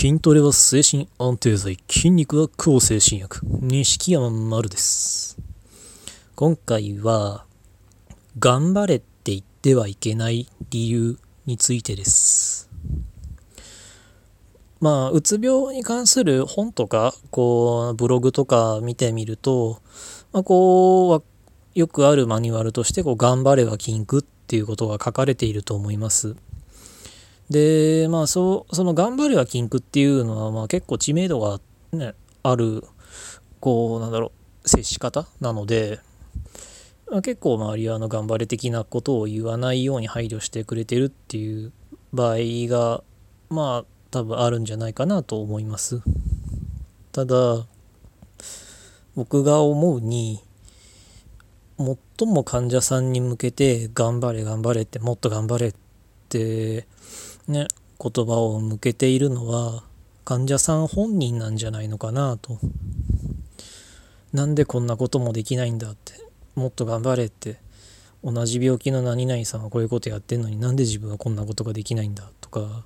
筋トレは精神安定剤、筋肉は抗精神薬。錦山丸です。今回は、頑張れって言ってはいけない理由についてです。まあ、うつ病に関する本とか、こう、ブログとか見てみると、まあ、こう、よくあるマニュアルとして、こう、頑張れは筋肉っていうことが書かれていると思います。でまあそうその頑張れは禁句っていうのはまあ結構知名度が、ね、あるこうなんだろう接し方なので、まあ、結構周りはあの頑張れ的なことを言わないように配慮してくれてるっていう場合がまあ多分あるんじゃないかなと思います。ただ僕が思うに最も患者さんに向けて頑張れ頑張れってもっと頑張れってね、言葉を向けているのは患者さん本人なんじゃないのかなと。なんでこんなこともできないんだって、もっと頑張れって、同じ病気の何々さんはこういうことやってんのになんで自分はこんなことができないんだとか、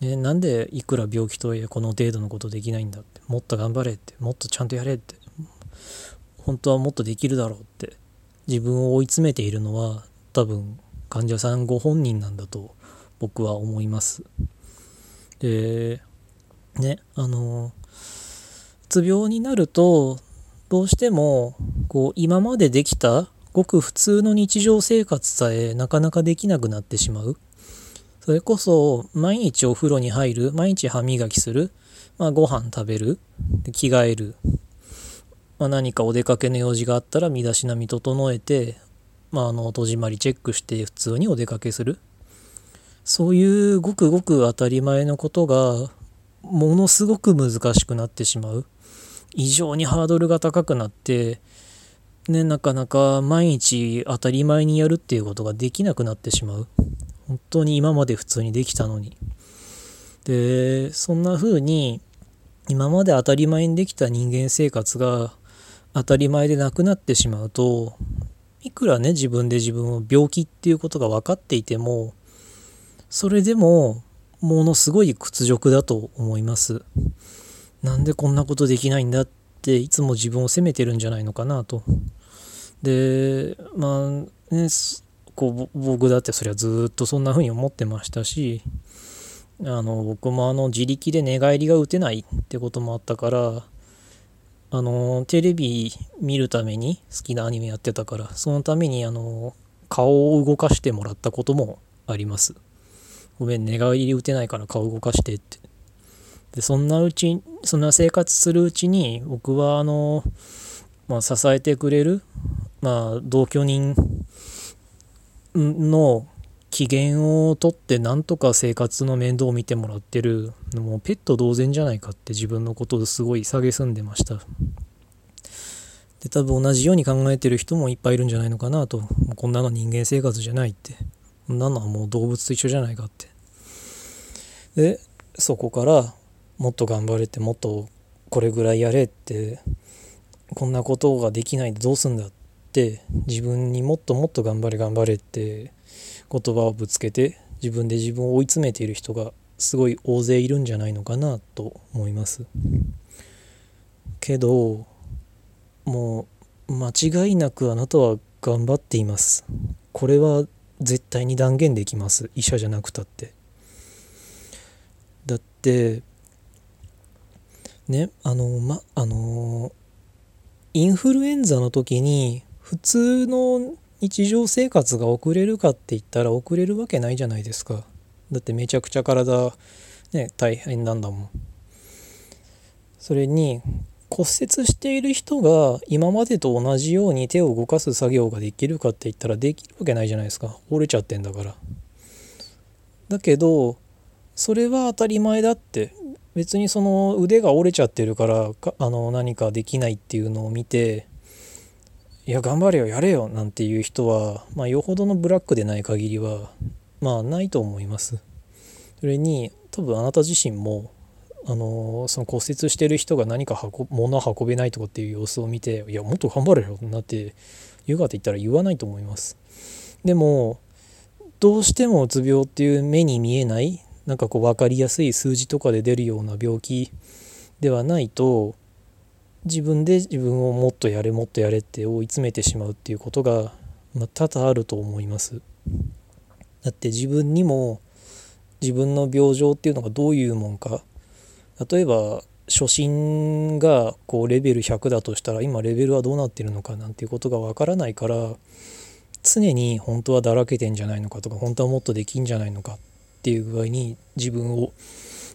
ね、なんでいくら病気とはいえこの程度のことできないんだって、もっと頑張れって、もっとちゃんとやれって、本当はもっとできるだろうって、自分を追い詰めているのは多分患者さんご本人なんだと僕は思います。で、ね、あの、うつ病になると、どうしても、こう、今までできた、ごく普通の日常生活さえなかなかできなくなってしまう。それこそ、毎日お風呂に入る、毎日歯磨きする、まあ、ご飯食べる、で着替える、まあ、何かお出かけの用事があったら身だしなみ整えて、まあ、あの、戸締まりチェックして普通にお出かけする。そういうごくごく当たり前のことがものすごく難しくなってしまう。異常にハードルが高くなってねなかなか毎日当たり前にやるっていうことができなくなってしまう。本当に今まで普通にできたのに。でそんな風に今まで当たり前にできた人間生活が当たり前でなくなってしまうといくらね自分で自分を病気っていうことが分かっていてもそれでもものすごい屈辱だと思います。なんでこんなことできないんだっていつも自分を責めてるんじゃないのかなと。でまあねこう僕だってそりゃずっとそんな風に思ってましたしあの僕もあの自力で寝返りが打てないってこともあったからあのテレビ見るために好きなアニメやってたからそのためにあの顔を動かしてもらったこともあります。ごめん、寝返り打てないから顔動かしてって。で、そんなうち、そんな生活するうちに、僕は、あの、まあ、支えてくれる、まあ、同居人の機嫌をとって、なんとか生活の面倒を見てもらってる、もうペット同然じゃないかって自分のことをすごい蔑んでました。で、多分同じように考えてる人もいっぱいいるんじゃないのかなと。こんなの人間生活じゃないって。なのはもう動物と一緒じゃないかって。で、そこからもっと頑張れて、もっとこれぐらいやれって、こんなことができないでどうすんだって、自分にもっともっと頑張れ頑張れって言葉をぶつけて、自分で自分を追い詰めている人がすごい大勢いるんじゃないのかなと思います。けど、もう間違いなくあなたは頑張っています。これは絶対に断言できます。医者じゃなくたって。だってねあのまあのインフルエンザの時に普通の日常生活が送れるかって言ったら送れるわけないじゃないですか。だってめちゃくちゃ体ね大変なんだもん。それに骨折している人が今までと同じように手を動かす作業ができるかって言ったらできるわけないじゃないですか。折れちゃってんだから。だけどそれは当たり前だって。別にその腕が折れちゃってるからあの何かできないっていうのを見ていや頑張れよやれよなんていう人はまあよほどのブラックでない限りはまあないと思います。それに多分あなた自身もあのその骨折してる人が何か物を運べないとかっていう様子を見ていやもっと頑張れよなって言うかって言ったら言わないと思いますでもどうしてもうつ病っていう目に見えないなんかこう分かりやすい数字とかで出るような病気ではないと自分で自分をもっとやれもっとやれって追い詰めてしまうっていうことが、まあ、多々あると思います。だって自分にも自分の病状っていうのがどういうもんか例えば初心がこうレベル100だとしたら今レベルはどうなってるのかなんていうことがわからないから常に本当はだらけてんじゃないのかとか本当はもっとできんじゃないのかっていう具合に自分を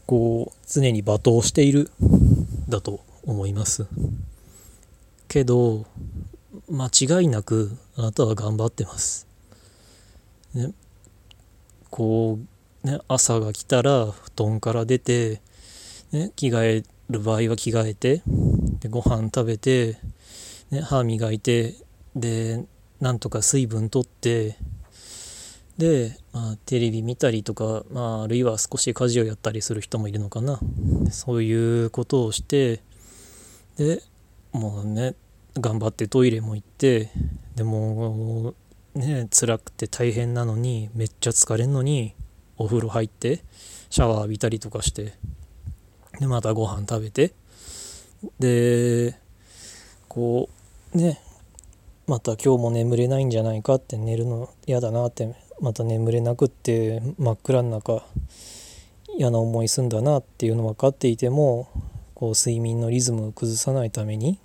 こう常に罵倒しているだと思います。けど間違いなくあなたは頑張ってます、ね、こうね朝が来たら布団から出て、ね、着替える場合は着替えてでご飯食べて、ね、歯磨いてでなんとか水分とってで、まあ、テレビ見たりとか、まあ、あるいは少し家事をやったりする人もいるのかな。そういうことをしてでもうね頑張ってトイレも行ってでもね辛くて大変なのにめっちゃ疲れんのにお風呂入ってシャワー浴びたりとかしてでまたご飯食べて。でこうねまた今日も眠れないんじゃないかって寝るの嫌だなってまた眠れなくって真っ暗の中嫌な思いすんだなっていうの分かっていてもこう睡眠のリズムを崩さないために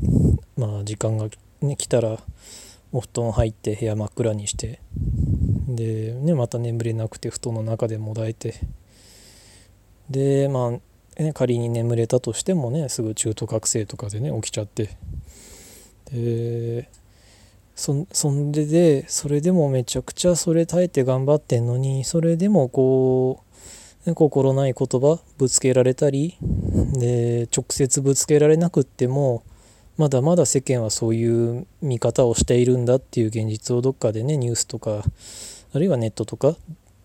まあ時間が、ね、来たらお布団入って部屋真っ暗にしてで、ね、また眠れなくて布団の中でもだえて。でまあ、ね、仮に眠れたとしてもねすぐ中途覚醒とかでね起きちゃって。でそそんででそれでもめちゃくちゃそれ耐えて頑張ってんのにそれでもこう、ね、心ない言葉ぶつけられたりで直接ぶつけられなくってもまだまだ世間はそういう見方をしているんだっていう現実をどっかでねニュースとかあるいはネットとか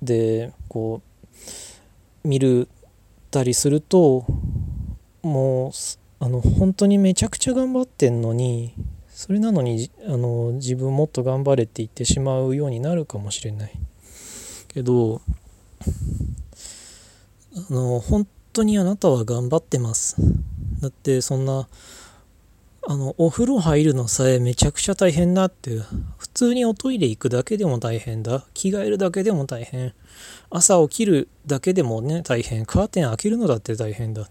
でこう見るたりするともうあの本当にめちゃくちゃ頑張ってんのにそれなのにあの自分もっと頑張れって言ってしまうようになるかもしれない。けどあの本当にあなたは頑張ってます。だってそんなあのお風呂入るのさえめちゃくちゃ大変だって普通におトイレ行くだけでも大変だ。着替えるだけでも大変。朝起きるだけでもね大変。カーテン開けるのだって大変だ。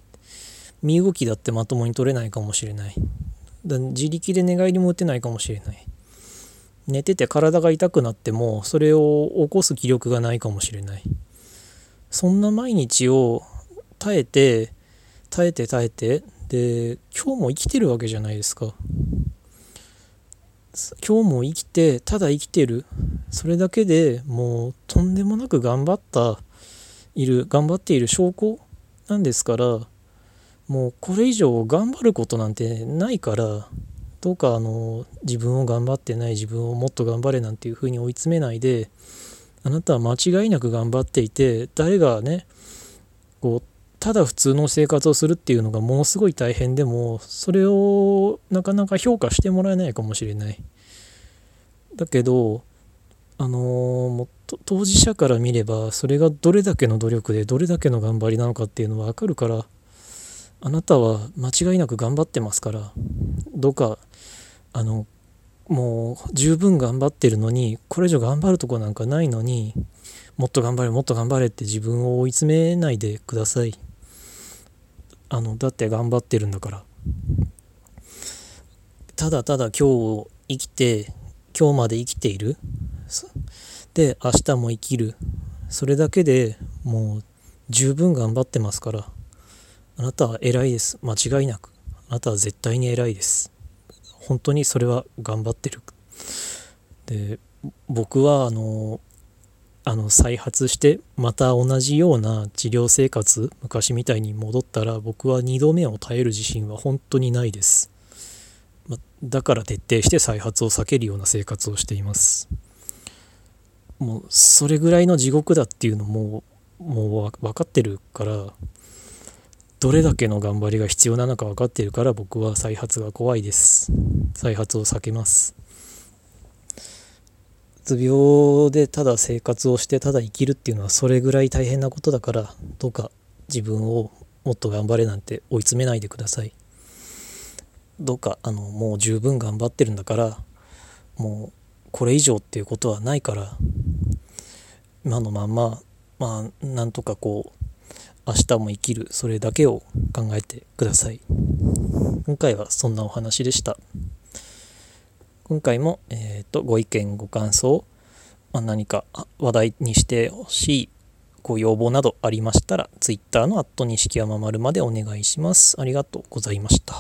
身動きだってまともに取れないかもしれない。だ自力で寝返りも打てないかもしれない。寝てて体が痛くなってもそれを起こす気力がないかもしれない。そんな毎日を耐えて耐えて耐えてで今日も生きてるわけじゃないですか。今日も生きてただ生きてる。それだけでもうとんでもなく頑張ったいる頑張っている証拠なんですからもうこれ以上頑張ることなんてないからどうかあの自分を頑張ってない自分をもっと頑張れなんていうふうに追い詰めないであなたは間違いなく頑張っていて誰がねこうただ普通の生活をするっていうのがものすごい大変でもそれをなかなか評価してもらえないかもしれない。だけどあのもう当事者から見ればそれがどれだけの努力でどれだけの頑張りなのかっていうのは分かるからあなたは間違いなく頑張ってますからどうかあのもう十分頑張ってるのにこれ以上頑張るとこなんかないのにもっと頑張れもっと頑張れって自分を追い詰めないでください。あのだって頑張ってるんだからただただ今日を生きて今日まで生きているで明日も生きるそれだけでもう十分頑張ってますからあなたは偉いです。間違いなく。あなたは絶対に偉いです。本当にそれは頑張ってる。で、僕はあの、あの再発してまた同じような治療生活昔みたいに戻ったら僕は2度目を耐える自信は本当にないです、ま、だから徹底して再発を避けるような生活をしています。もうそれぐらいの地獄だっていうのももう分かってるからどれだけの頑張りが必要なのか分かってるから僕は再発が怖いです。再発を避けます。つ病でただ生活をしてただ生きるっていうのはそれぐらい大変なことだからどうか自分をもっと頑張れなんて追い詰めないでください。どうかあのもう十分頑張ってるんだからもうこれ以上っていうことはないから今のまんままあなんとかこう明日も生きるそれだけを考えてください。今回はそんなお話でした。今回も、えーと、ご意見ご感想、まあ、何か話題にしてほしいご要望などありましたら Twitter のアット錦山丸までお願いします。ありがとうございました。